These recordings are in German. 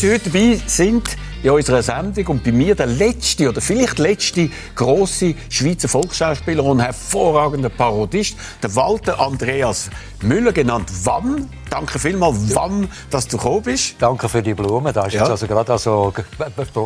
dass Sie heute dabei sind in unserer Sendung und bei mir der letzte oder vielleicht letzte große Schweizer Volksschauspieler und hervorragender Parodist, der Walter Andreas Müller, genannt Wann. Danke vielmals, Wann, dass du gekommen bist. Danke für die Blumen. Da ist Ja. jetzt also gerade also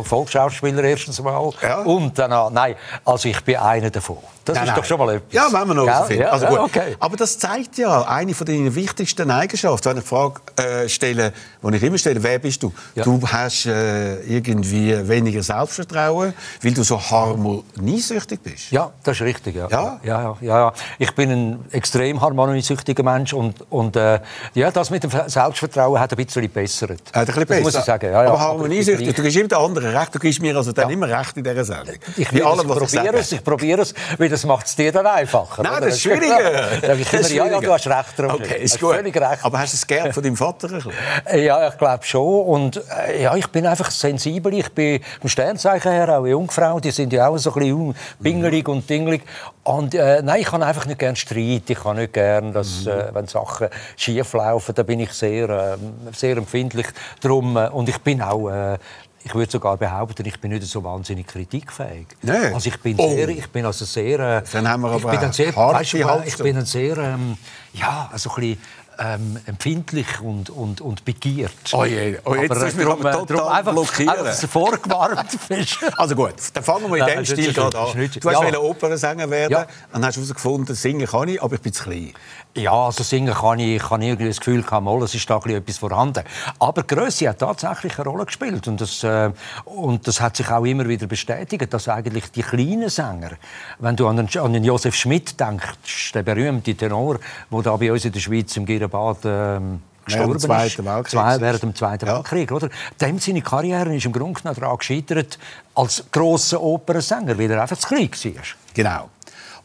Volksschauspieler erstens mal. Ja. Und dann, auch- nein, also ich bin einer davon. Das Nein, ist nein. doch schon mal etwas. Ja, wenn wir noch rausfinden. Ja, also gut. okay. Aber das zeigt ja eine von deinen wichtigsten Eigenschaften. Wenn ich die Frage äh, stelle, die ich immer stelle, wer bist du? Du hast äh, irgendwie weniger Selbstvertrauen, weil du so harmoniesüchtig bist. Ja, das ist richtig. Ja. Ja? Ja, ja, ja. Ich bin ein extrem harmoniesüchtiger Mensch und, und äh, ja, das mit dem Selbstvertrauen hat ein bisschen gebessert. Äh, ein bisschen besser. muss ich sagen. Ja, ja. Aber harmoniesüchtig, du gibst immer den anderen recht, du gibst mir also dann immer recht in dieser Sendung. Ich, ich probiere es, ich probiere es, weil das macht es dir dann einfacher. Nein, oder? das ist schwieriger. Das ist immer, ja, ja, schwieriger. du hast recht, Roger. Okay, ist gut. Völlig recht. Aber hast du es gern von deinem Vater ein bisschen? Ja, ich glaube schon. Und äh, ja, ich bin einfach sensibel. Ich bin vom Sternzeichen her auch Jungfrau. Die sind ja auch so ein bisschen pingelig und dingelig. Und äh, nein, ich kann einfach nicht gern Streit. Ich kann nicht gern, dass, äh, wenn Sachen schief laufen, da bin ich sehr, äh, sehr empfindlich drum. Und ich bin auch äh, ich würde sogar behaupten, ich bin nicht so wahnsinnig kritikfähig. Nee. Also ich bin Oh. sehr, ich bin also sehr, äh, Dann haben wir ich aber bin ein sehr, weißt du, ich bin ein sehr, ähm, ja, also ein bisschen ähm, empfindlich und, und, und begehrt. Oh je, oh, jetzt Aber, darum, aber äh, total darum einfach, blockieren. Einfach, vorgewarnt bist. Also gut, dann fangen wir in Nein, dem Stil ist gerade an. ist nicht- Du ja. wollen Opernsänger werden, Ja. dann hast du herausgefunden, singen kann ich, aber ich bin zu klein. Ja, also singen kann ich, ich habe irgendwie das Gefühl, mal, es ist da ein bisschen etwas vorhanden. Aber Grösse hat tatsächlich eine Rolle gespielt und das, äh, und das hat sich auch immer wieder bestätigt, dass eigentlich die kleinen Sänger, wenn du an den, an den Josef Schmidt denkst, der berühmte Tenor, der da bei uns in der Schweiz im Girabad ähm, gestorben Zweiten ist, Weltkrieg. Zwei, während dem Zweiten Ja. Weltkrieg, oder? Dem seine Karriere ist im Grunde genommen daran gescheitert als grosser Opernsänger, weil er einfach zu klein war. Genau.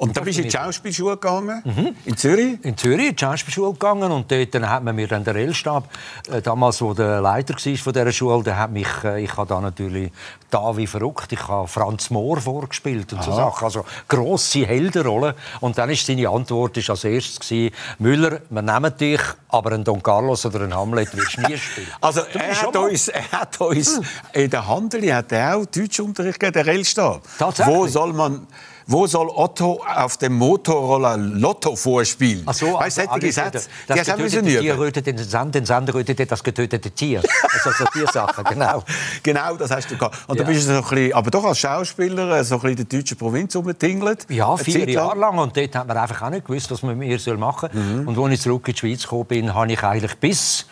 Und dann bist du in die Schauspielschule gegangen, in Zürich. in Zürich in die Schauspielschule gegangen. Und dort dann hat man mir dann der L-Stab, äh, damals wo der Leiter war von dieser Schule, der hat mich, äh, ich habe da natürlich da wie verrückt, ich habe Franz Mohr vorgespielt und so Sachen, also grosse Heldenrollen und dann ist seine Antwort ist als erstes gewesen, Müller, wir nehmen dich, aber ein Don Carlos oder ein Hamlet wirst du nie spielen. Also er hat, uns, er hat uns in der Handeli hat er auch Deutschunterricht gegeben, der Rellstab. Tatsächlich? Wo soll man wo soll Otto auf dem Motorroller Lotto vorspielen? Ach so, weißt du, also, also, Sätze, das die du getötete Tier üben. rötet den Sand, den Sand rötet das getötete Tier. Also so die Sachen, genau. Genau, das hast du gehabt. Und Ja. dann bist du so ein bisschen, aber doch als Schauspieler äh, so ein bisschen in der deutschen Provinz rumgetingelt. Ja, Eine vier. Jahre lang. Und dort hat man einfach auch nicht gewusst, was man mit mir machen soll. Mhm. Und als ich zurück in die Schweiz gekommen bin, habe ich eigentlich bis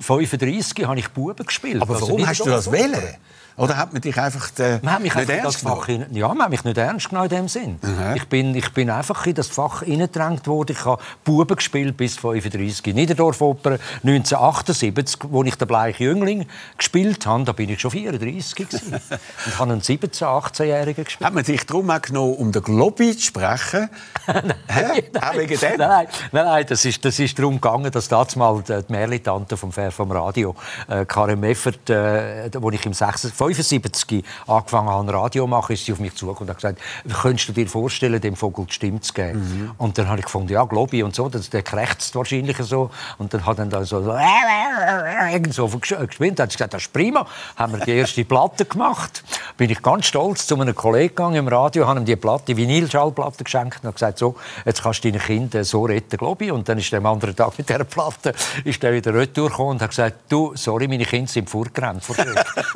35 habe ich Buben gespielt. Aber Also warum nicht hast du das wählen? Oder hat man dich einfach äh, Man hat mich nicht einfach in ernst Fach hin, ja, man hat mich nicht ernst genommen in dem Sinn. Ich, bin, ich bin einfach in das Fach hineingedrängt worden. Ich habe Buben gespielt bis 35. Niederdorf Oper 1978, wo ich den bleichen Jüngling gespielt habe, da bin ich schon 34 gewesen. und habe einen 17-, 18-Jährigen gespielt. Hat man dich darum auch genommen, um den Globi zu sprechen? Hä? Auch wegen dem? Nein, nein, nein, das ist, das ist darum gegangen, dass damals mal die Merli-Tante vom, vom Radio, äh, Karin Meffert, äh, wo ich im 76 75 angefangen habe, Radio zu machen, ist sie auf mich zugekommen und hat gesagt, könntest du dir vorstellen, dem Vogel die Stimme zu geben? Mhm. Und dann habe ich gefunden, ja, Globi und so, das, der krächzt wahrscheinlich so. Und dann hat er dann so, so, so gespielt, hat sie gesagt, das ist prima. Haben wir die erste Platte gemacht. Bin ich ganz stolz zu einem Kollegen gegangen im Radio, habe ihm die Platte, die Vinylschallplatte geschenkt und habe gesagt, so, jetzt kannst du deine Kinder so retten, Globi. Und dann ist der am anderen Tag mit dieser Platte ist der wieder retour gekommen und hat gesagt, du, sorry, meine Kinder sind vorgerannt.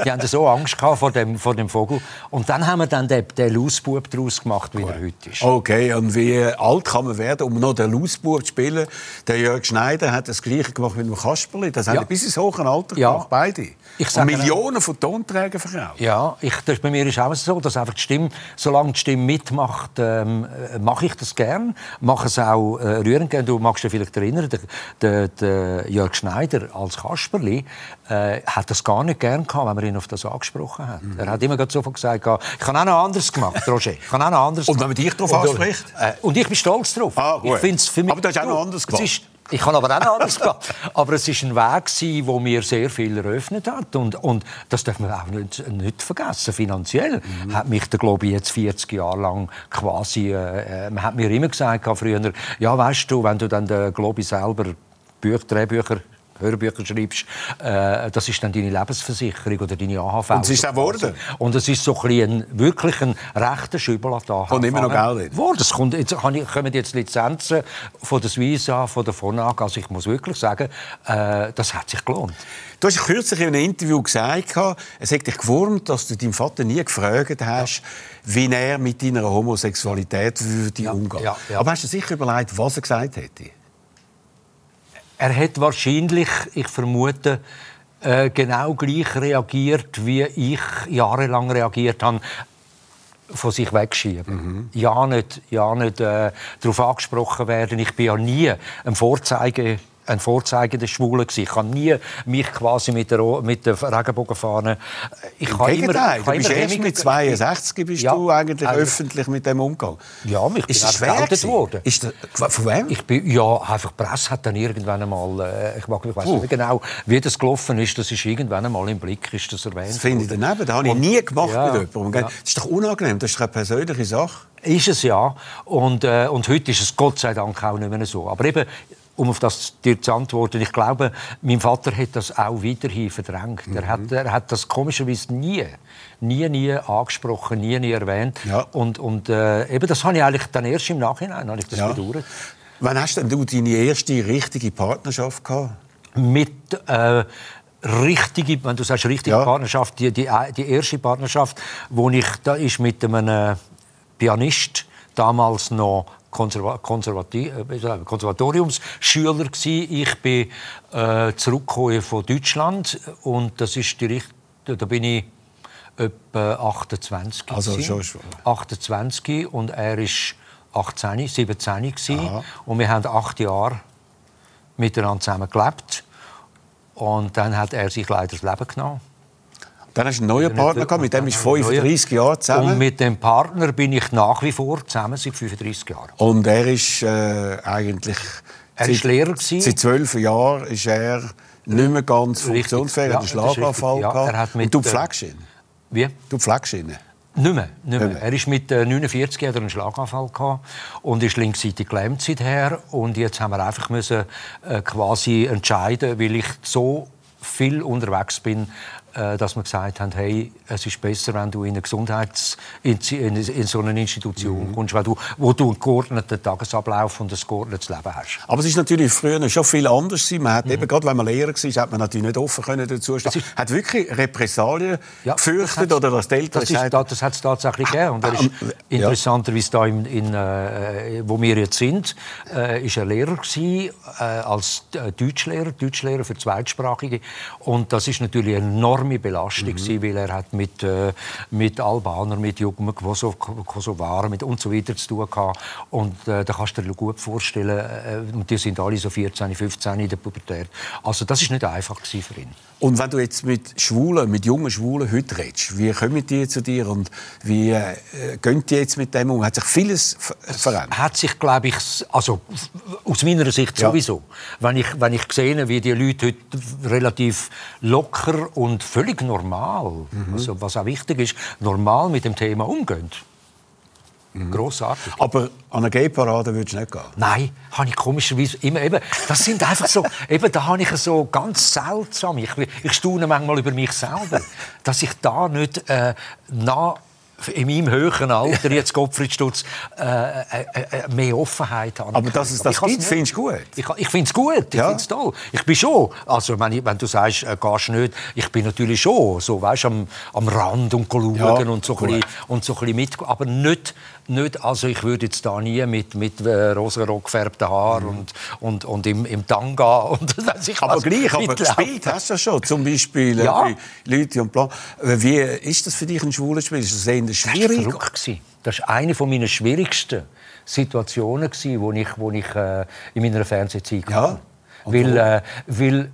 Die haben so Angst gehabt vor dem, vor dem Vogel. Und dann haben wir dann den, den Lausbub daraus gemacht, wie er heute ist. Okay, und wie alt kann man werden, um noch den Lausbub zu spielen? Der Jörg Schneider hat das Gleiche gemacht mit dem Kasperli. Das haben Ja. die bis ins hohe Alter Ja. gemacht, beide. Ich und Millionen von Tonträgern verkauft. Ja, ich, das, bei mir ist auch so, dass einfach die Stimme, solange die Stimme mitmacht, ähm, äh, mache ich das gern, mache es auch äh, rührend gern. Du magst dich vielleicht erinnern, der, der, der Jörg Schneider als Kasperli äh, hat das gar nicht gern gehabt, wenn man ihn auf das angesprochen hat. Mhm. Er hat immer sofort gesagt, ich habe auch noch anders gemacht, Roger. Ich habe auch noch anders Und wenn man dich darauf anspricht? Äh, und ich bin stolz drauf. Ah, gut. Ich find's für mich, Aber du hast auch noch anders gemacht. ich habe aber auch noch anders gemacht. Aber es ist ein Weg, der mir sehr viel eröffnet hat. Und, und das darf man auch nicht, nicht vergessen. Finanziell Mhm. hat mich der Globi jetzt 40 Jahre lang quasi... Äh, äh, man hat mir immer gesagt, früher, ja, weißt du, wenn du dann den Globi selber Bücher, Drehbücher Hörbücher schreibst, äh, das ist dann deine Lebensversicherung oder deine AHV. Und es ist auch geworden. Und es ist so ein, wirklich ein rechter Schübel an der Und immer noch Geld in. Das kommt, jetzt kommen jetzt Lizenzen von der Suisse, von der Fonag. Also ich muss wirklich sagen, äh, das hat sich gelohnt. Du hast kürzlich in einem Interview gesagt, es hat dich gewurmt, dass du deinem Vater nie gefragt hast, wie er mit deiner Homosexualität würde ja, umgehen. Ja, ja. Aber hast du sicher überlegt, was er gesagt hätte? Er hat wahrscheinlich, ich vermute, äh, genau gleich reagiert, wie ich jahrelang reagiert habe von sich wegschieben. Mhm. Ja, nicht, ja nicht äh, darauf angesprochen werden. Ich bin ja nie ein Vorzeige ein Vorzeige der Schwulen gewesen. Ich habe nie mich quasi mit der, mit der Regenbogenfahne... Ich Im Gegenteil, immer, du bist erst mit 62 bist ja, du eigentlich also, öffentlich mit dem umgegangen. Ja, mich ist bin schwer worden. Ist das, von wem? Ich bin, ja, einfach die Presse hat dann irgendwann einmal... Äh, ich, mag, ich weiß nicht genau, wie das gelaufen ist. Das ist irgendwann einmal im Blick ist das erwähnt Das finde ich daneben. Das habe ich nie gemacht ja, mit jemandem. Ja. Das ist doch unangenehm. Das ist eine persönliche Sache. Ist es ja. Und, äh, und heute ist es Gott sei Dank auch nicht mehr so. Aber eben, um auf das dir zu antworten, ich glaube, mein Vater hat das auch weiterhin verdrängt. Mhm. Er, hat, er hat das komischerweise nie, nie, nie angesprochen, nie, nie erwähnt. Ja. Und, und äh, eben das habe ich eigentlich dann erst im Nachhinein habe ich das ja. bedauert. Wann hast denn du deine erste richtige Partnerschaft gehabt? Mit äh, richtige, wenn du sagst richtige ja. Partnerschaft, die, die, die erste Partnerschaft, wo ich da ist mit einem äh, Pianist damals noch Konserva Konservati äh, Konservatoriumsschüler gewesen. Ich bin äh, zurückgekommen von Deutschland und das ist die da bin ich etwa 28 also schon, schon. 28 und er ist 18 17 gewesen. und wir haben acht Jahre miteinander zusammen gelebt und dann hat er sich leider das Leben genommen dann hast du einen neuen Partner gehabt, mit dem ist 35 Jahre zusammen. Und mit dem Partner bin ich nach wie vor zusammen seit 35 Jahren. Und er ist äh, eigentlich... Er war Lehrer. Gewesen. Seit zwölf Jahren ist er nicht mehr ganz funktionsfähig, ja, hat einen Schlaganfall ja, gehabt. Mit, und du pflegst ihn? Wie? Du pflegst ihn? Nicht mehr, nicht mehr. Er ist mit 49 äh, einen Schlaganfall gehabt und ist linksseitig gelähmt seither. Und jetzt haben wir einfach müssen, äh, quasi entscheiden, weil ich so viel unterwegs bin, äh, dass wir gesagt haben, hey, es ist besser, wenn du in eine Gesundheits in, in, in so eine Institution mhm. kommst, weil du, wo du einen geordneten Tagesablauf und ein geordnetes Leben hast. Aber es ist natürlich früher schon viel anders Man hat mhm. eben, gerade wenn man Lehrer war, hat man natürlich nicht offen können dazu stehen. Hat wirklich Repressalien ja, gefürchtet das oder dass die Eltern das, ist, das hat es tatsächlich gegeben. Und er ist ah, ja. interessanterweise da in, in äh, wo wir jetzt sind, äh, ist er Lehrer gewesen, äh, als äh, Deutschlehrer, Deutschlehrer für Zweitsprachige. Und das ist natürlich enorm enorme Belastung, mhm. Weil er hat mit, äh, mit Albanern, mit Jungen, Kosovaren mit und so weiter zu tun hatte. Und äh, da kannst du dir gut vorstellen, äh, und die sind alle so 14, 15 in der Pubertät. Also das ist nicht einfach für ihn. Und wenn du jetzt mit Schwulen, mit jungen Schwulen heute redest, wie kommen die zu dir und wie äh, gehen die jetzt mit dem um? Hat sich vieles verändert? Hat sich, glaube ich, also aus meiner Sicht sowieso. Ja. Wenn ich, wenn ich sehe, wie die Leute heute relativ locker und völlig normal, mhm. also was auch wichtig ist, normal mit dem Thema umgehen. Mhm. Grossartig. Aber an eine Gay-Parade würdest du nicht gehen? Nein, habe ich komischerweise immer eben. Das sind einfach so, eben da habe ich so ganz seltsam. Ich, ich staune manchmal über mich selber, dass ich da nicht äh, nach in meinem höheren Alter, jetzt Gottfried Stutz, äh, äh, äh, mehr Offenheit haben. Aber dass es das gibt, findest du gut? Ich, ich finde es gut, ich ja. finde es toll. Ich bin schon, also wenn, ich, wenn du sagst, äh, gehst nicht, ich bin natürlich schon so, weißt, am, am Rand und schauen ja, und, so ein bisschen, und so ein bisschen mit, aber nicht nicht, also ich würde jetzt da nie mit, mit äh, rosarot gefärbten Haaren mhm. und, und, und im, im Tanga und ich Aber gleich, aber gespielt hast du schon, zum Beispiel ja. äh, Leute und Plan. Äh, wie ist das für dich ein schwules Spiel? Ist das eher schwierig? Das war verrückt. Das war eine meiner schwierigsten Situationen, wo ich, wo ich äh, in meiner Fernsehzeit ja. hatte. Weil, äh, weil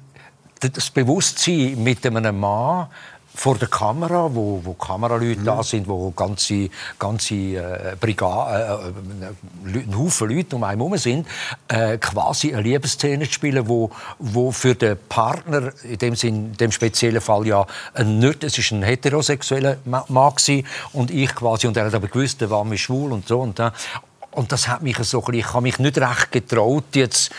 das Bewusstsein mit einem Mann vor der Kamera, wo, wo Kameraleute mhm. da sind, wo ganze, ganze äh, Brigade, äh, äh, ein Haufen Leute um einen herum sind, äh, quasi eine Liebesszene zu spielen, wo, wo für den Partner, in dem, Sinn, in dem speziellen Fall ja ein nicht, es ist ein heterosexueller Mann gewesen, und ich quasi, und er hat aber gewusst, der war mir schwul und so und da. Und das hat mich so, ich habe mich nicht recht getraut, jetzt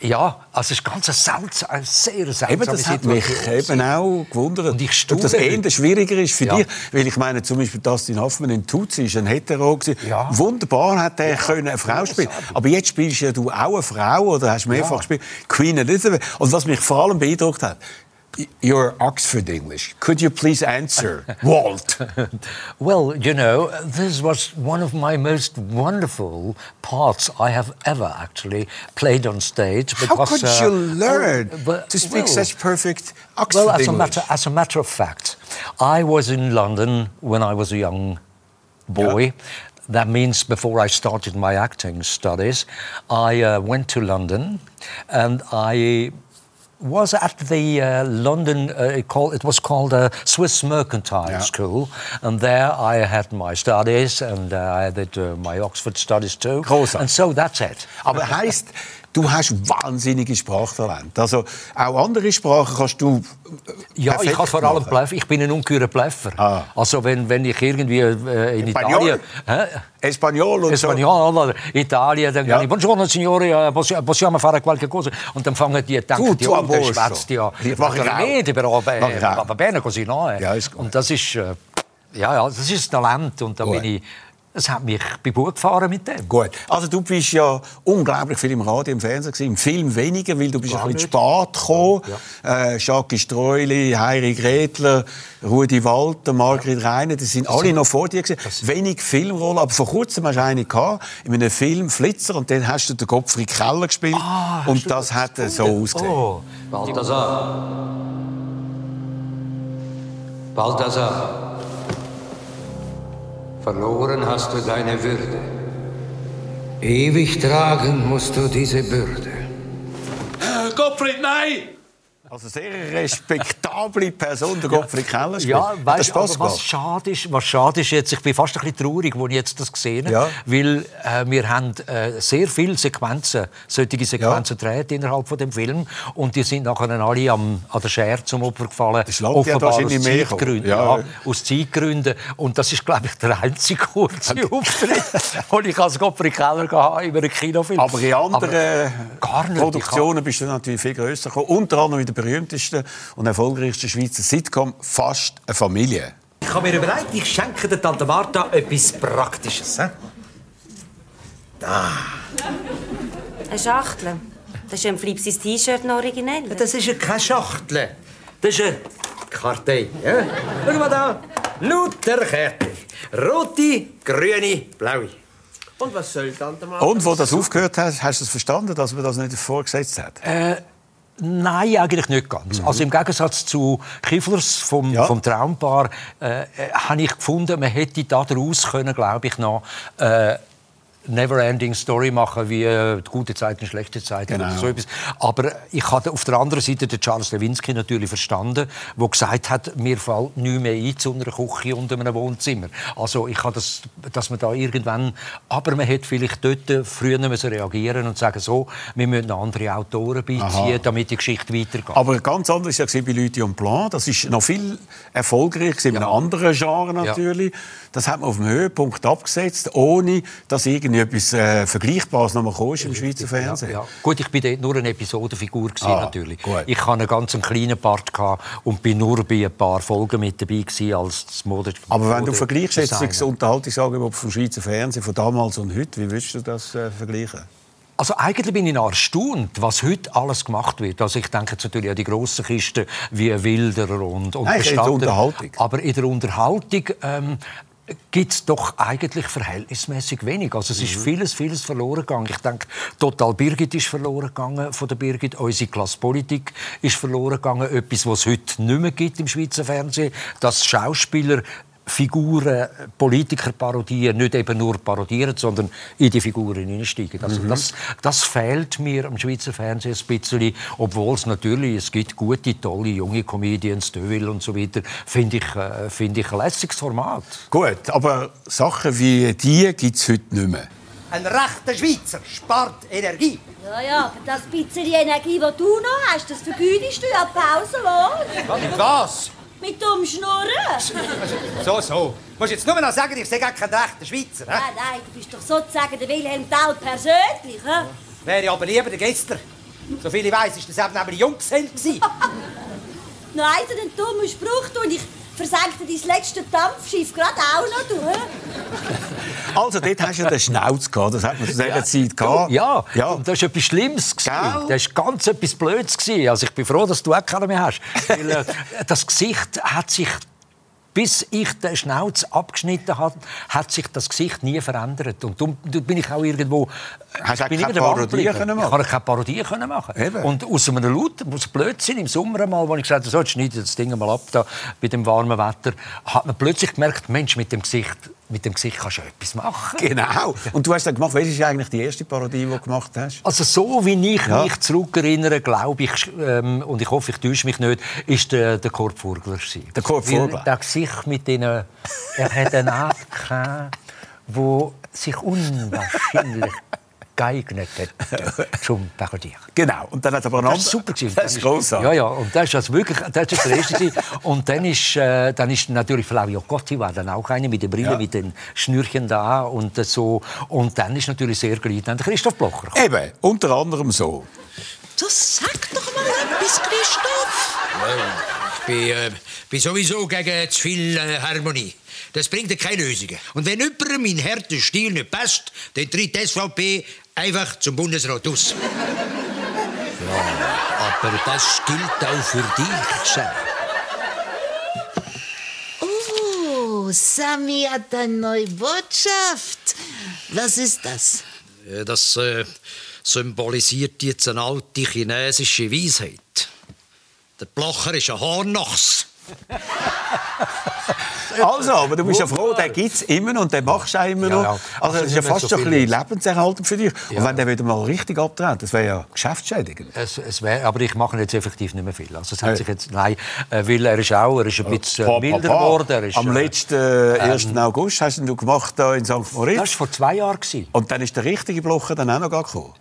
ja, also es ist ganz eine, seltsam, eine sehr seltsame Eben, das hat mich eben auch gewundert. Und ich ob staune das eher schwieriger ist für Ja. dich. Weil ich meine, zum Beispiel Dustin Hoffmann in Tutsi ist ein Hetero. gewesen. Ja. Wunderbar hat er können eine Frau spielen. Aber jetzt spielst ja du auch eine Frau oder hast mehrfach gespielt. Queen Elizabeth. Und was mich vor allem beeindruckt hat, Your Oxford English. Could you please answer, Walt? Well, you know, this was one of my most wonderful parts I have ever actually played on stage. How because, could uh, you learn oh, but- to speak well, such perfect Oxford Well, as a, English? matter, as a matter of fact, I was in London when I was a young boy. That means before I started my acting studies, I uh, went to London and I was at the uh, London, uh, it, called, it was called uh, Swiss Mercantile Yeah. School, and there I had my studies and uh, I did uh, my Oxford studies too. Großartig. And so that's it. Aber heisst, du hast wahnsinnige Sprachtalent. Also auch andere Sprachen kannst du äh, Ja, ich kann vor allem. Bluff. Ich bin ein ungeheurer Bluffer. Ah. Also wenn, wenn ich irgendwie äh, in Espanol? Italien... Hä? Espanol und Espanol oder Italien, dann Ja. ich «Buongiorno, signore, eh, possi- possiamo fare qualche cosa?» Und dann fangen die, denken Gut, die, tu oh, a der posto. schwätzt ja ich auch. Naturalmente, però beh, Mach ich auch. va bene così, no? Ja, ist gut. Und das ist, äh, ja, ja, das ist ein Talent und da Gut. bin ich, es hat mich bei Bug gefahren mit dem. Gut. Also du bist ja unglaublich viel im Radio, im Fernsehen gewesen, im Film weniger, weil du bist Gar ein bisschen spät gekommen. Äh, Jacques Streuli, Heiri Gretler, Rudi Walter, Margrit Reiner, die sind alle noch vor dir gewesen. Wenig Filmrollen, aber vor kurzem hast du eine gehabt, in einem Film Flitzer und dann hast du den Gottfried Keller gespielt Ah, und du das hat so ausgesehen. Oh, Balthasar. Balthasar. Verloren hast du deine Würde. Ewig tragen musst du diese Bürde. Gottfried, nein! Also sehr respektable Person, der Gottfried Keller. Ja, weißt, aber was schade ist, was schade ist jetzt, ich bin fast ein bisschen traurig, als ich jetzt das gesehen habe, Ja. weil äh, wir haben äh, sehr viele Sequenzen, solche Sequenzen gedreht innerhalb von dem Film und die sind nachher alle am, an der Schere zum Opfer gefallen, Das mehr gekommen. Zeitgründen. Ja. Ja. aus Zeitgründen und das ist, glaube ich, der einzige kurze Auftritt, den ich als Gottfried Keller hatte in einem Kinofilm. Aber in anderen Aber. Produktionen bist du natürlich viel grösser gekommen. Unter anderem in der berühmtesten und erfolgreichsten Schweizer Sitcom «Fast eine Familie». Ich habe mir überlegt, ich schenke der Tante Martha etwas Praktisches. He? Eine Schachtel. Das ist ein Flipsis T-Shirt noch originell. Das ist ja keine Schachtel. Das ist eine Kartei. Ja? Schau mal da. Lauter Kärtchen. Rote, grüne, blaue. Und was soll Tante Martha? Und wo das aufgehört hast, hast du es verstanden, dass man das nicht vorgesetzt hat? Nein, eigentlich nicht ganz. Also im Gegensatz zu Kifflers vom, Ja. vom Traumpaar äh, äh, habe ich gefunden, man hätte daraus können, glaube ich, noch äh, Never-ending Story machen wie äh, die gute Zeiten, schlechte Zeiten Genau. oder so etwas. Aber ich hatte auf der anderen Seite den Charles Lewinsky natürlich verstanden, der gesagt hat, mir fällt nichts mehr ein zu einer Küche und einem Wohnzimmer. Also ich habe das, dass man da irgendwann, aber man hätte vielleicht dort früher müssen reagieren und sagen so, wir müssen andere Autoren beiziehen, damit die Geschichte weitergeht. Aber ganz anders war ja bei Leute und Plan. Das ist noch viel erfolgreicher gewesen, in einem anderen Genre natürlich. Das hat man auf dem Höhepunkt abgesetzt, ohne dass irgendwie etwas äh, Vergleichbares noch mal kam im Schweizer Fernsehen. Ja. Gut, ich bin dort nur eine Episodenfigur gewesen, Ah, natürlich. gut. Ich hatte einen ganz kleinen Part gehabt und bin nur bei ein paar Folgen mit dabei gewesen als das Mode. Aber wenn du vergleichst jetzt das. Unterhaltungsangebot vom Schweizer Fernsehen von damals und heute, wie würdest du das äh, vergleichen? Also eigentlich bin ich erstaunt, was heute alles gemacht wird. Also ich denke jetzt natürlich an die grossen Kisten wie Wilderer und, und Nein, in der. Unterhaltung. Aber in der Unterhaltung ähm, gibt es doch eigentlich verhältnismäßig wenig. Also es ist Mhm. vieles, vieles verloren gegangen. Ich denke, Total Birgit ist verloren gegangen von der Birgit. Unsere Klasse Politik ist verloren gegangen. Etwas, was es heute nicht mehr gibt im Schweizer Fernsehen. Dass Schauspieler Figuren, Politiker parodieren, nicht eben nur parodieren, sondern in die Figuren hineinsteigen. Also Mhm. das, das fehlt mir am Schweizer Fernsehen ein bisschen, obwohl es natürlich, es gibt gute, tolle, junge Comedians, Deville und so weiter, finde ich, äh, finde ich ein lässiges Format. Gut, aber Sachen wie die gibt es heute nicht mehr. Ein rechter Schweizer spart Energie. Ja, ja, aber das bisschen Energie, die du noch hast, das vergütest du ja pausenlos. Was? Mit dem Schnurren. So, so. Du musst jetzt nur noch sagen, ich sei gar kein rechter Schweizer. He? Nein, nein, du bist doch sozusagen der Wilhelm Tell persönlich. He? Wäre aber lieber der Gäster. Soviel ich weiss, ist das eben nämlich Junggesell. Nein, so einen dummen Spruch tun. Ich versenkte dein letzte Dampfschiff gerade auch noch, du. Also, dort hast du ja den Schnauz gehabt. Das hat man zu dieser Zeit gehabt. Ja, ja. und das war etwas Schlimmes. gewesen. Gell? Das war ganz etwas Blödes. gewesen. Also ich bin froh, dass du auch keinen mehr hast. Weil, äh, das Gesicht hat sich, bis ich den Schnauz abgeschnitten habe, hat sich das Gesicht nie verändert. Und darum bin ich auch irgendwo... Hast du keine Parodie können machen? Ich konnte keine Parodie können machen. Eben. Und aus einem Laut, aus Blödsinn im Sommer einmal, wo ich gesagt habe, so, jetzt schneide das Ding mal ab da, bei dem warmen Wetter, hat man plötzlich gemerkt, Mensch, mit dem Gesicht, mit dem Gesicht kannst du etwas machen. Genau. Und du hast dann gemacht, welche ist eigentlich die erste Parodie, die du gemacht hast? Also so wie ich Ja. mich zurückerinnere, glaube ich, ähm, und ich hoffe, ich täusche mich nicht, ist der, der Kurt Furgler. Der Kurt Furgler. Das Gesicht mit den... Er hat eine Art gehabt, wo sich unwahrscheinlich geeignet hat zum Parodieren. Genau. Und dann hat aber ein Das ist super gewesen. Das ist grossartig. Ja, ja, und das ist also wirklich, das ist der erste. Und dann ist, äh, dann ist natürlich Flavio Gotti war dann auch eine mit der Brille, Ja. mit den Schnürchen da und äh, so. Und dann ist natürlich sehr geliebt an Christoph Blocher. gekommen. Eben, unter anderem so. Das sag doch mal etwas, Christoph. Ich bin, äh, bin sowieso gegen zu viel äh, Harmonie. Das bringt ja keine Lösungen. Und wenn jemandem mein harter Stil nicht passt, dann tritt die SVP einfach zum Bundesrat aus. Aber das gilt auch für dich, Sam. Oh, Sami hat eine neue Botschaft. Was ist das? Äh, Das äh, symbolisiert jetzt eine alte chinesische Weisheit. Der Blocher ist ein Hornochs. Also, aber du bist ja froh, den gibt es immer noch und den machst du auch immer Ja, noch. ja. Also, das ist ja fast so ein bisschen lebenserhaltend für dich. Ja. Und wenn der wieder mal richtig abtritt, das wäre ja geschäftsschädigend. Es, es wär, aber ich mache jetzt effektiv nicht mehr viel. Also es hat Hey. sich jetzt, nein, äh, weil er ist auch, er ist ein bisschen Pa, pa, äh, milder pa. geworden. Am äh, letzten äh, 1. August hast du gemacht da in St. Moritz. Das war vor zwei Jahren. Und dann ist der richtige Blocher dann auch noch gekommen.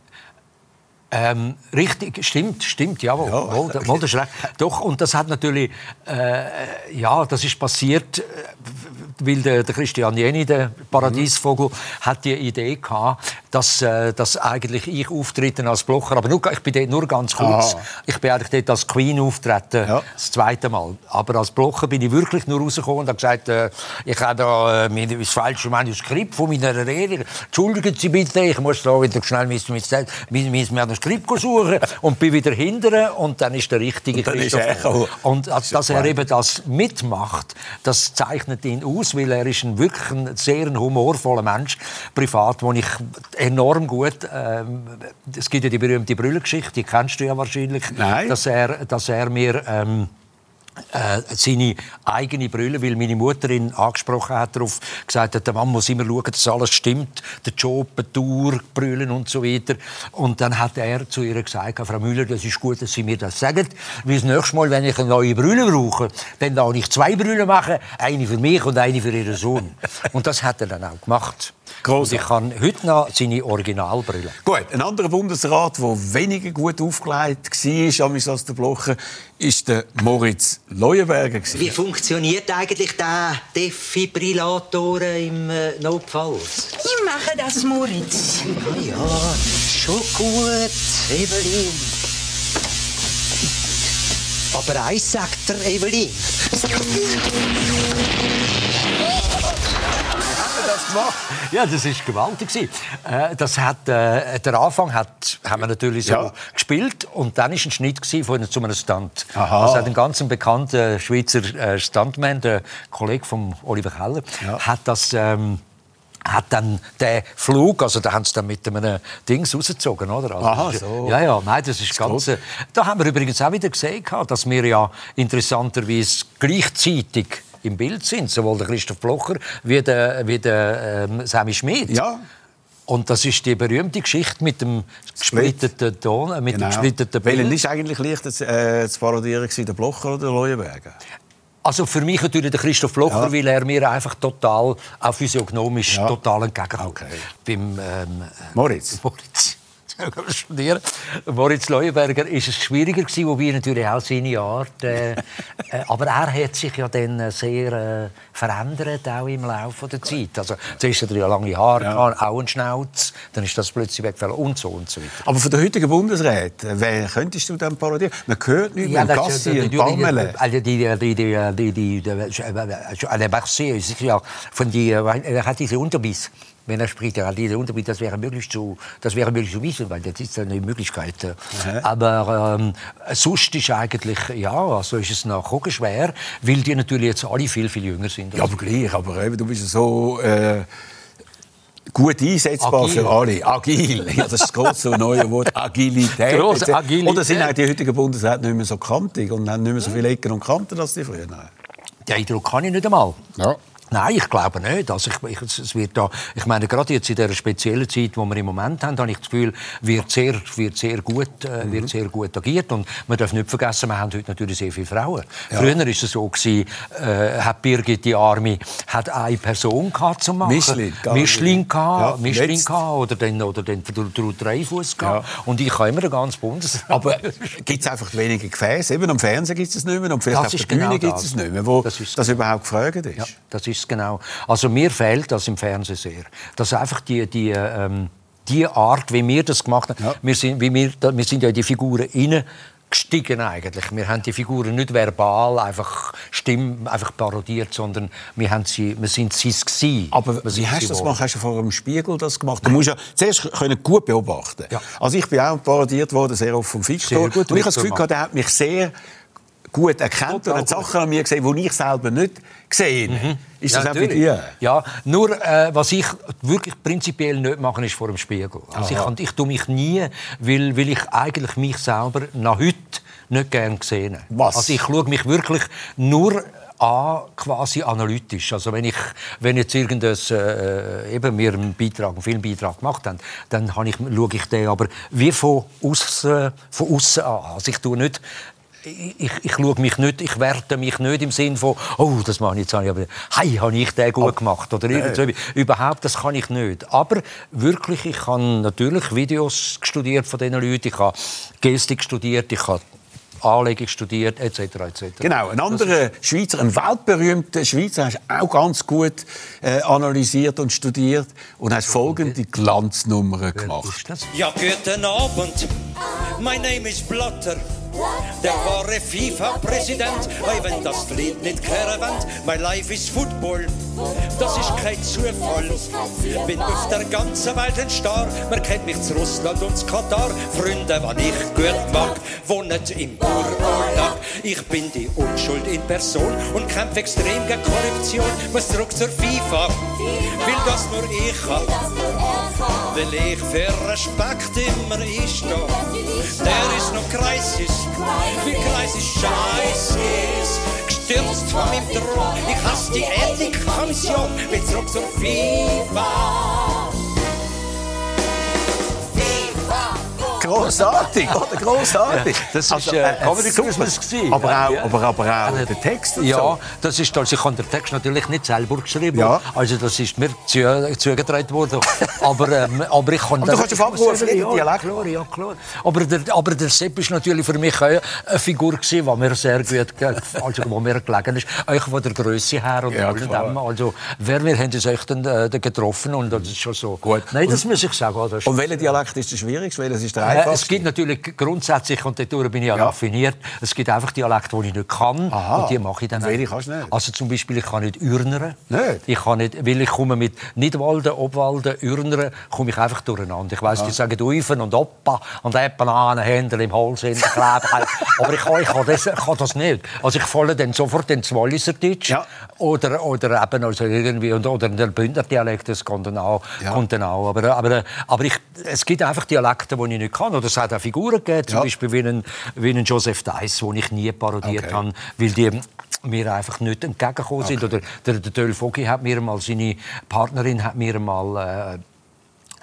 Ähm, richtig, stimmt, stimmt, jawohl. Ja. Wohl, wohl, das ist recht. Doch, und das hat natürlich, äh, ja, das ist passiert, äh, weil der, der Christian Jenny, der Paradiesvogel, hat die Idee gehabt, dass, äh, dass eigentlich ich auftreten als Blocher, aber nur, ich bin dort nur ganz kurz. Aha. Ich bin eigentlich dort als Queen auftreten, Ja. das zweite Mal. Aber als Blocher bin ich wirklich nur rausgekommen und habe gesagt, äh, ich habe da äh, mein- das falsche Manuskript von meiner Rede. Entschuldigen Sie bitte, ich muss da wieder schnell mein, mein, mein, Manuskript suchen und bin wieder hinterher und dann ist der richtige Und Christoph. Und dass, dass er eben das mitmacht, das zeichnet ihn aus, weil er ist ein wirklich ein sehr humorvoller Mensch, privat, wo ich enorm gut, ähm, es gibt ja die berühmte Brüllengeschichte, die kennst du ja wahrscheinlich, Nein. dass er, dass er mir ähm, äh, seine eigene Brille, weil meine Mutter ihn angesprochen hat, darauf gesagt hat, der Mann muss immer schauen, dass alles stimmt, der Job, die Tour, Brüllen und so weiter. Und dann hat er zu ihr gesagt, Frau Müller, das ist gut, dass Sie mir das sagen, weil das nächste Mal, wenn ich eine neue Brille brauche, dann darf ich zwei Brüllen machen, eine für mich und eine für Ihren Sohn. Und das hat er dann auch gemacht. Und ich habe heute noch seine Originalbrille. Gut, ein anderer Bundesrat, der weniger gut aufgelegt war, als der Blocher, ist der Moritz Leuenberger. gewesen. Wie funktioniert eigentlich der Defibrillator im äh, Notfall? Ich mache das, Moritz. Ah ja, schon gut, Evelyn. Aber eins sagt der Evelyn. Ja, das ist gewaltig. Äh, Das hat, äh, der Anfang hat, haben wir natürlich so Ja. gespielt und dann ist ein Schnitt von zu einem Stunt. Aha. Also ein ganz bekannter Schweizer äh, Stuntman, der Kollege von Oliver Keller, hat das ähm, hat dann den Flug, also da haben sie dann mit einem Dings rausgezogen, oder? Also, Aha, das so. Ja, ja, nein, das ist ganz... äh, Da haben wir übrigens auch wieder gesehen, dass wir ja interessanterweise gleichzeitig im Bild sind, sowohl der Christoph Blocher wie der, wie der ähm, Sammy Schmidt. Ja, Und das ist die berühmte Geschichte mit dem gesplitteten Ton, äh, mit dem genau. gesplitteten Welchen Bild. ist eigentlich leichter zu, äh, zu parodieren, der Blocher oder der Leuenberger? Also für mich natürlich der Christoph Blocher, Ja. weil er mir einfach total, auch physiognomisch Ja. total entgegenkommt. Okay. Beim ähm, Moritz? Moritz. Studieren. Moritz Leuenberger ist es schwieriger gewesen, wobei natürlich auch seine Art. Äh, äh, aber er hat sich ja dann äh, sehr äh, verändert auch im Laufe der Zeit. Also zuerst hat er ja lange Haare, ja. auch einen Schnauz, dann ist das plötzlich weggefallen und so und so weiter. Aber von der heutigen Bundesrat, äh, wer könntest du dann parodieren? Man hört nicht ja, mehr Gassi und Parmele. Also die, die, die, die, die, die, die, Marseille ist ja von die, er hat diese Unterbiss wenn er spricht, er hat diese Unterbiet, das wäre möglich zu, das wäre möglich zu wissen, weil das ist eine Möglichkeit. Mhm. Aber ähm, sonst ist eigentlich, ja, also ist es noch schwer, weil die natürlich jetzt alle viel, viel jünger sind. Ja, aber gleich, aber eben, du bist so... Äh gut einsetzbar Agil. für alle. Agil. Ja, das ist das große neue Wort. Agilität. Grosse Agilität. Oder sind auch die heutigen Bundesräte nicht mehr so kantig und haben nicht mehr so viele Ecken und Kanten als die früher? Den Eindruck kann ich nicht einmal. Ja. Nein, ich glaube nicht. Also ich, ich, es wird da, ich meine, gerade jetzt in der speziellen Zeit, die wir im Moment haben, habe ich das Gefühl, wird sehr, wird sehr, gut, äh, mhm. wird sehr gut agiert. Und man darf nicht vergessen, wir haben heute natürlich sehr viele Frauen. Ja. Früher war es so, gewesen, äh, hat Birgit die Arme hat eine Person gehabt zum Machen. Mischling. Mischling, gehabt, ja, Mischling gehabt, oder den, oder den Dreifuß gehabt. Ja. Und ich habe immer ein ganz buntes. Aber gibt es einfach weniger Gefäße? Eben am Fernsehen gibt es nicht mehr und vielleicht das auf der Bühne genau gibt es nicht mehr, wo das, das überhaupt gefragt ist. Ja, das ist ist genau. Also mir fehlt das im Fernsehen sehr. Dass einfach die, die, ähm, die Art, wie wir das gemacht haben, ja. wir, sind, wie wir, wir sind ja in die Figuren rein gestiegen eigentlich. Wir haben die Figuren nicht verbal einfach Stimme einfach parodiert, sondern wir haben sie, wir sind sie es gewesen. Aber wie hast du das gemacht? Hast du vor dem Spiegel das gemacht? Du musst ja zuerst können gut beobachten. Ja. Also ich bin auch parodiert worden, sehr oft vom Victor. und ich habe das Gefühl, gehabt, er hat mich sehr gut erkennt und Sachen an mir gesehen, die ich selber nicht gesehen habe. Mhm. Ist ja, das auch bei dir? Ja, nur äh, was ich wirklich prinzipiell nicht mache, ist vor dem Spiegel. Also ich, kann, ich tue mich nie, weil, weil ich eigentlich mich selber nach heute nicht gerne gesehen Was? Also ich schaue mich wirklich nur an, quasi analytisch. Also wenn ich, wenn jetzt irgendwas, äh, eben mir einen Beitrag, einen Filmbeitrag gemacht haben, dann ich, schaue ich den aber wie von außen, von außen an. Also ich tue nicht ich, ich schaue mich nicht, ich werte mich nicht im Sinn von, oh, das mache ich jetzt, aber hey, habe ich den gut gemacht oder irgend so. Überhaupt, das kann ich nicht. Aber wirklich, ich habe natürlich Videos studiert von diesen Leuten, ich habe Gestik studiert, ich habe Anlegung studiert, etc. etc. Genau, ein anderer Schweizer, ein weltberühmter Schweizer, hast du auch ganz gut äh, analysiert und studiert und hast folgende Glanznummern gemacht. Ja, guten Abend. Mein Name ist Blatter. Der wahre FIFA-Präsident, hey, wenn das Lied nicht wollt, my life is football. Das ist kein Zufall. Bin auf der ganzen Welt ein Star. Man kennt mich zu Russland und zu Katar. Freunde, wann ich gut mag, wohnen im Ururlaub. Ich bin die Unschuld in Person und kämpfe extrem gegen Korruption. Muss zurück zur FIFA, will das nur ich kann. Weil ich für Respekt immer einstehe. Der ist noch Kreisis wie Kreis ist scheiße Gestürzt von meinem Thron, ich hasse die Ethikkommission, will zurück zur FIFA. Großartig, oder? Großartig. Ja, das ist äh, Comedy Christmas. Aber auch, ja. aber, aber auch ja. der Text. Ja, so. das ist also ich habe den Text natürlich nicht selber geschrieben. Ja. Also das ist mir zugetragen worden. aber, ähm, aber ich kann. Aber du kannst auf Abruf ja, Dialekt. Klar, ja klar. Aber der, aber der Sepp ist natürlich für mich eine Figur gewesen, die mir sehr gut, also wo mir gelegen ist, euch von der Größe her und ja, allem. Also wer wir haben uns echt äh, getroffen und das ist schon so. Gut. Nein, das und, muss ich sagen. Und welcher Dialekt ist der schwierigste? Welches ist der äh, es gibt natürlich grundsätzlich, und dadurch bin ich ja, ja. raffiniert, es gibt einfach Dialekte, die ich nicht kann. Aha. Und die mache ich dann auch. Kannst nicht. Also zum Beispiel, ich kann nicht Ürnern. Nicht? Ich kann nicht, weil ich komme mit Nidwalden, Obwalden, Ürnern, komme ich einfach durcheinander. Ich weiss, ah. die sagen Uifen und Oppa und an Händel im Hals in kleben. Aber ich, kann, ich kann, das, kann das nicht. Also ich falle dann sofort ins Walliserdeutsch ja. oder, oder eben also irgendwie, oder der Bündner Dialekt, das kommt dann auch. Ja. Kommt dann auch. Aber, aber, aber ich, es gibt einfach Dialekte, die ich nicht kann. Oder es hat auch Figuren gegeben, zum ja. Beispiel wie einen, wie einen Joseph Dice, den ich nie parodiert okay. habe, weil die mir einfach nicht entgegengekommen sind. Okay. Oder der, der Döll Vogi hat mir mal, seine Partnerin hat mir mal... Äh,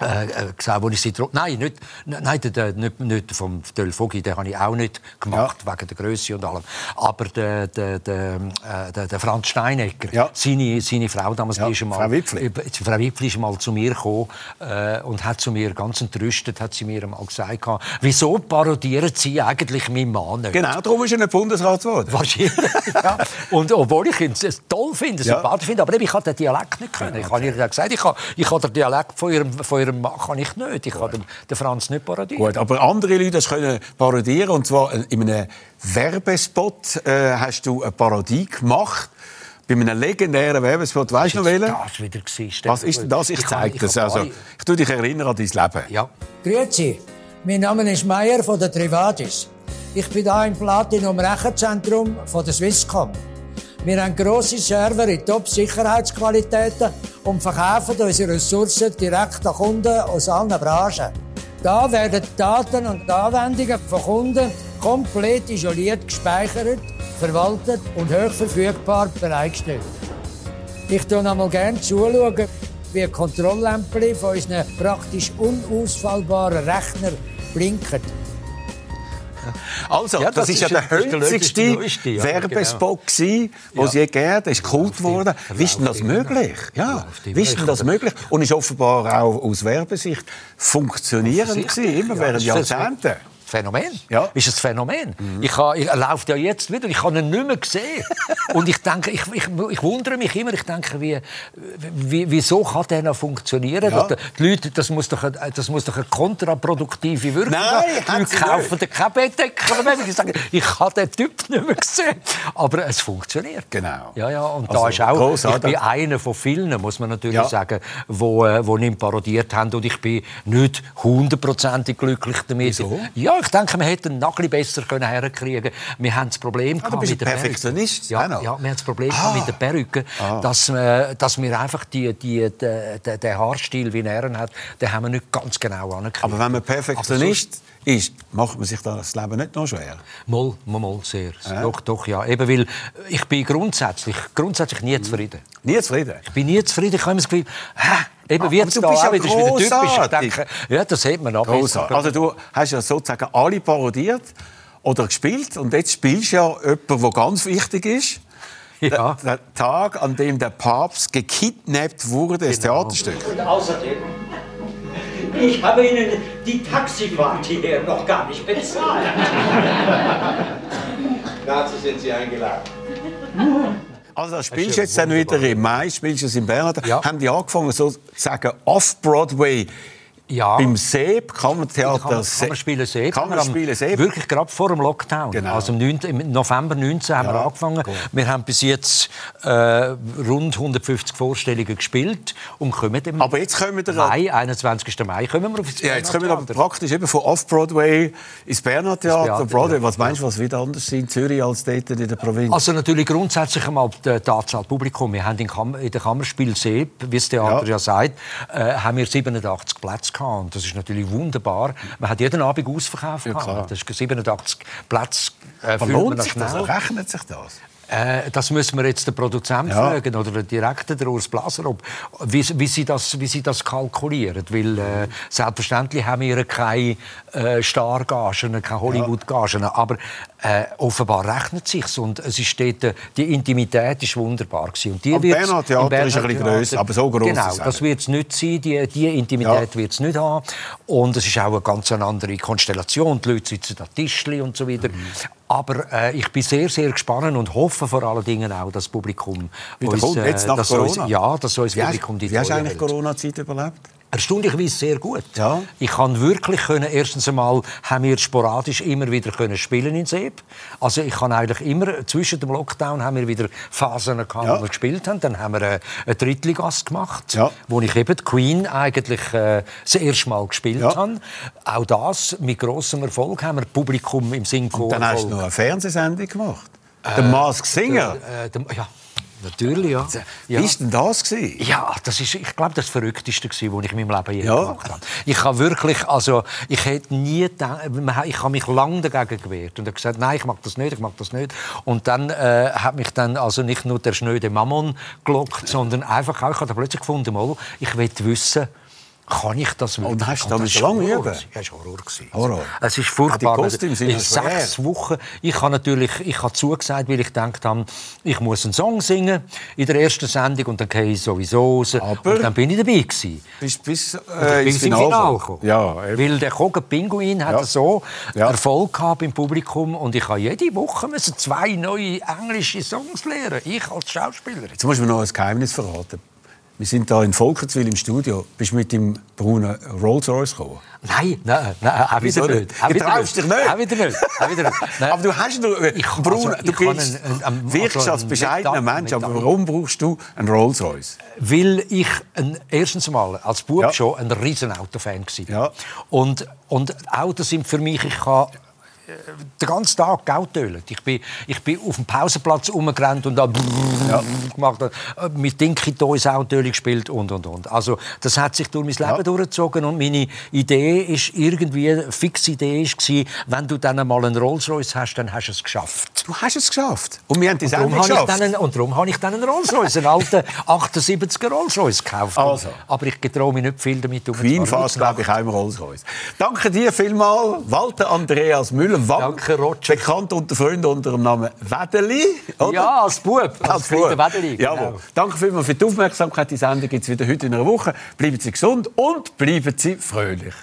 äh, äh, gesehen, wo ich sie Nein, nicht, nein der, der, nicht, nicht vom Foggi, den habe ich auch nicht gemacht, wegen der Größe und allem. Aber der, der, der, äh, der, der Franz Steinecker, seine, seine Frau damals, die ist einmal, Frau Wipfli. Frau Wipfli ist mal zu mir gekommen äh, und hat zu mir ganz entrüstet, hat sie mir einmal gesagt, wieso parodieren Sie eigentlich meinen Mann nicht? Genau, darum ist er nicht Bundesrat geworden. Wahrscheinlich, ja. Und obwohl ich ihn toll finde, Ja. sympathisch finde, aber ich habe den Dialekt nicht können. Ich habe ihr ja gesagt, ich habe, ich habe den Dialekt von ihrem, von ihrem Mann kann ich nicht. Ich kann den, den Franz nicht parodieren. Gut, aber andere Leute das können parodieren und zwar in einem Werbespot äh, hast du eine Parodie gemacht. Bei einem legendären Werbespot, weißt du noch welchen? Das wieder gewesen, Was ist denn das? Ich, Ich zeige das. Also, ich tue dich erinnern an dein Leben. Ja. Grüezi, mein Name ist Meier von der Trivadis. Ich bin hier im Platinum Rechenzentrum von der Swisscom. Wir haben grosse Server in Top-Sicherheitsqualitäten und verkaufen unsere Ressourcen direkt an Kunden aus allen Branchen. Da werden die Daten und Anwendungen von Kunden komplett isoliert gespeichert, verwaltet und hochverfügbar bereitgestellt. Ich schaue einmal gerne zuschauen, wie Kontrolllämpchen von unseren praktisch unausfallbaren Rechner blinken. Also, Ja, das, das ist ja der hölzigste lustigste, ja, Werbespot den es je gegeben hat. Ist Kult geworden. Wie ist denn das möglich? Ja, wie ist denn das möglich? Und ist offenbar auch aus Werbesicht funktionierend gewesen, immer Ja, während Jahrzehnten. Phänomen. Ja. Ist ein Phänomen. Ich ha, ich, läuft ja jetzt wieder. Ich habe ihn nicht mehr gesehen. Und ich denke, ich, ich, ich wundere mich immer. Ich denke, wie, wie, wieso kann der noch funktionieren? Ja. Dass Die Leute, das muss doch, eine- das muss doch eine kontraproduktive Wirkung Nein, haben. Die Leute kaufen den mehr. Ich sage, ich habe den Typ nicht mehr gesehen. Aber es funktioniert. Genau. Ja, ja. Und Also, da ist auch, ich grossartig. bin einer von vielen, muss man natürlich Ja. sagen, wo, äh, wo ihn parodiert haben. Und ich bin nicht hundertprozentig glücklich damit. Wieso? Ja, ich denke, wir hätten noch ein bisschen besser können herkriegen. Wir haben das Problem Ah, mit der. Perfektionist, Ja, ja, wir haben das Problem Ah. mit der Perücke, Ah. dass, äh, dass wir einfach die, die, die, den Haarstil, wie er ihn hat, den haben wir nicht ganz genau angekriegt. Aber wenn man Perfektionist ist, macht man sich das Leben nicht noch schwer. Moll, moll, moll, sehr. Ja. Doch, doch, ja. Eben, weil ich bin grundsätzlich, grundsätzlich nie zufrieden. Nie zufrieden? Ich bin nie zufrieden. Ich habe immer das Gefühl, hä, eben jetzt du da bist auch ja wieder, ist wieder typisch. Denke, ja, das hat man auch. Also du hast ja sozusagen alle parodiert oder gespielt und jetzt spielst du ja jemanden, der ganz wichtig ist. Ja. Der, der Tag, an dem der Papst gekidnappt wurde, ist Genau. Theaterstück. Und außerdem, ich habe Ihnen die Taxifahrt hierher noch gar nicht bezahlt. Dazu sind Sie eingeladen. Also das spielst du jetzt dann wieder im Mai, spielst du es in Bern. Haben die angefangen, sozusagen off-Broadway Ja. beim Seeb, Kammertheater Kann man, kann man spielen Seeb. Kann man spielen Seeb. Wirklich gerade vor dem Lockdown. Genau. Also im, 9, im November 19 haben wir angefangen. Wir haben bis jetzt äh, rund 150 Vorstellungen gespielt und kommen im Aber jetzt kommen wir Mai, 21. Mai, kommen wir auf das Ja, jetzt kommen wir aber praktisch eben von Off-Broadway ins Berner Theater. Theater, Broadway. ja. Was meinst du, was wird anders sein in Zürich als dort in der Provinz? Also natürlich grundsätzlich einmal die, die Anzahl Publikum. Wir haben in, Kam in der Kammerspiel Seeb, wie das Theater ja, Ja. sagt, äh, haben wir 87 Plätze gehabt. Und das ist natürlich wunderbar. Man hat jeden Abend Ausverkauf Ja, gehabt. Das ist 87 Plätze. Äh, lohnt sich das? Rechnet sich das? Äh, das müssen wir jetzt den Produzenten Ja. fragen oder den Direktor, der Urs Blaser, ob, wie, wie, sie das, wie sie das kalkulieren. Weil äh, selbstverständlich haben wir keine äh, Stargagen, keine Hollywood-Gagen, aber äh, offenbar rechnet sich's und es ist dort, äh, die Intimität ist wunderbar gewesen. Und die Am Theater ist ein bisschen grösser, aber so gross Genau, das wird es nicht sein, die, die Intimität wird es nicht haben. Und es ist auch eine ganz andere Konstellation, die Leute sitzen an Tischli und so weiter. Mhm. Aber äh, ich bin sehr, sehr gespannt und hoffe vor allen Dingen auch, dass das Publikum Wieder kommt, äh, jetzt nach dass Corona? Uns, ja, dass uns Publikum die wie hast du eigentlich. Corona-Zeit überlebt? Erstaunlicherweise sehr gut. Ja. Ich kann wirklich können, erstens einmal haben wir sporadisch immer wieder können spielen in Seeb. Also ich kann eigentlich immer, zwischen dem Lockdown haben wir wieder Phasen gehabt, Ja. wo wir gespielt haben. Dann haben wir äh, einen Drittligast gemacht, Ja. wo ich eben Queen eigentlich äh, das erste Mal gespielt Ja. habe. Auch das mit grossem Erfolg haben wir Publikum im Synchron. Dann hast du noch eine Fernsehsendung gemacht. der Mask Singer. Äh, der, ja, natürlich, ja. Wie ja. war denn das? Gewesen? Ja, das ist, ich glaube, das Verrückteste was ich in meinem Leben je Ja. gemacht habe. Ich habe wirklich, also, ich hätte nie gedacht, ich habe mich lange dagegen gewehrt und habe gesagt, nein, ich mag das nicht, ich mag das nicht. Und dann äh, hat mich dann also nicht nur der schnöde Mammon gelockt, sondern einfach auch, ich habe plötzlich gefunden, mal, ich will wissen, kann ich das wirklich? Und hast du das lange üben? Ja, es war Horror. Es ist Ah, furchtbar. die Kostüme sind sechs Wochen. Ich habe natürlich, ich habe zugesagt, weil ich gedacht habe, ich muss einen Song singen in der ersten Sendung und dann gehe ich sowieso raus. und dann bin ich dabei gewesen. Bis, bis äh, ins Finale Finale gekommen. Ja, eben. Weil der Kogen Pinguin hat Ja. so Ja. Erfolg gehabt im Publikum und ich habe jede Woche müssen zwei neue englische Songs lernen. Ich als Schauspieler. Jetzt muss man noch ein Geheimnis verraten. Wir sind da in Volkertswil im Studio. Bist du mit dem braunen Rolls Royce gekommen? Nein, nein, nein, auch wieder nicht? Auch Du traust dich nicht? Auch wieder nicht. Auch wieder nicht. Aber du hast nur Ich- braun, also, du bist, einen- einen- wirkst also einen Mensch, aber warum brauchst du einen Rolls Royce? Weil ich ein, erstens mal als Bub Ja. schon ein riesen Autofan war. Ja. Und, und Autos sind für mich, ich kann äh, den ganzen Tag Geld. Ich bin, ich bin auf dem Pausenplatz rumgerannt und da gemacht, äh, mit Dinky Toys Autoöl gespielt und, und, und. Also das hat sich durch mein Leben durchgezogen und meine Idee ist irgendwie, eine fixe Idee ist gewesen, wenn du dann einmal einen Rolls Royce hast, dann hast du es geschafft. Du hast es geschafft. Und wir haben habe ich geschafft. dann einen, und darum habe ich dann einen Rolls Royce, einen alten 78er Rolls Royce gekauft. Also. Aber ich getraue mich nicht viel damit um. Queen fährt, glaube ich, auch im Rolls Royce. Danke dir vielmals, Walter Andreas Müller. Danke, Roger. Bekannt unter Freunden unter dem Namen Wedeli. oder? Ja, als Bub. Als, Als. Wedeli, Jawohl. genau. Danke vielmals für die Aufmerksamkeit. Die Sendung gibt es wieder heute in einer Woche. Bleiben Sie gesund und bleiben Sie fröhlich.